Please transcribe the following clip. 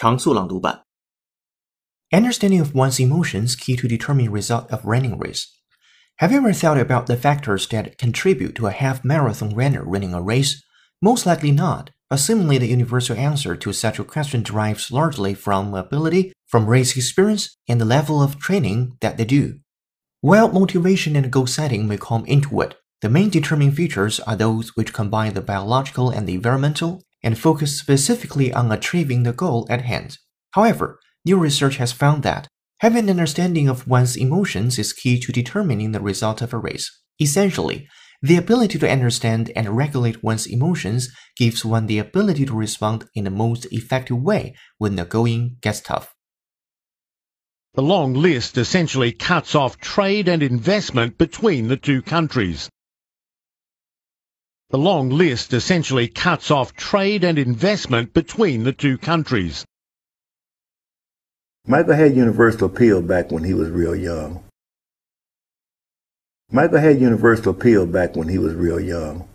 常速朗读版。Understanding of one's emotions key to determine result of running race. Have you ever thought about the factors that contribute to a half marathon runner running a race? Most likely not, but seemingly the universal answer to such a question derives largely from ability, from race experience, and the level of training that they do. While motivation and goal setting may come into it, the main determining features are those which combine the biological and the environmental and focus specifically on achieving the goal at hand. However, new research has found that having an understanding of one's emotions is key to determining the result of a race. Essentially, the ability to understand and regulate one's emotions gives one the ability to respond in the most effective way when the going gets tough. The long list essentially cuts off trade and investment between the two countries. The long list essentially cuts off trade and investment between the two countries. Michael had universal appeal back when he was real young. Michael had universal appeal back when he was real young.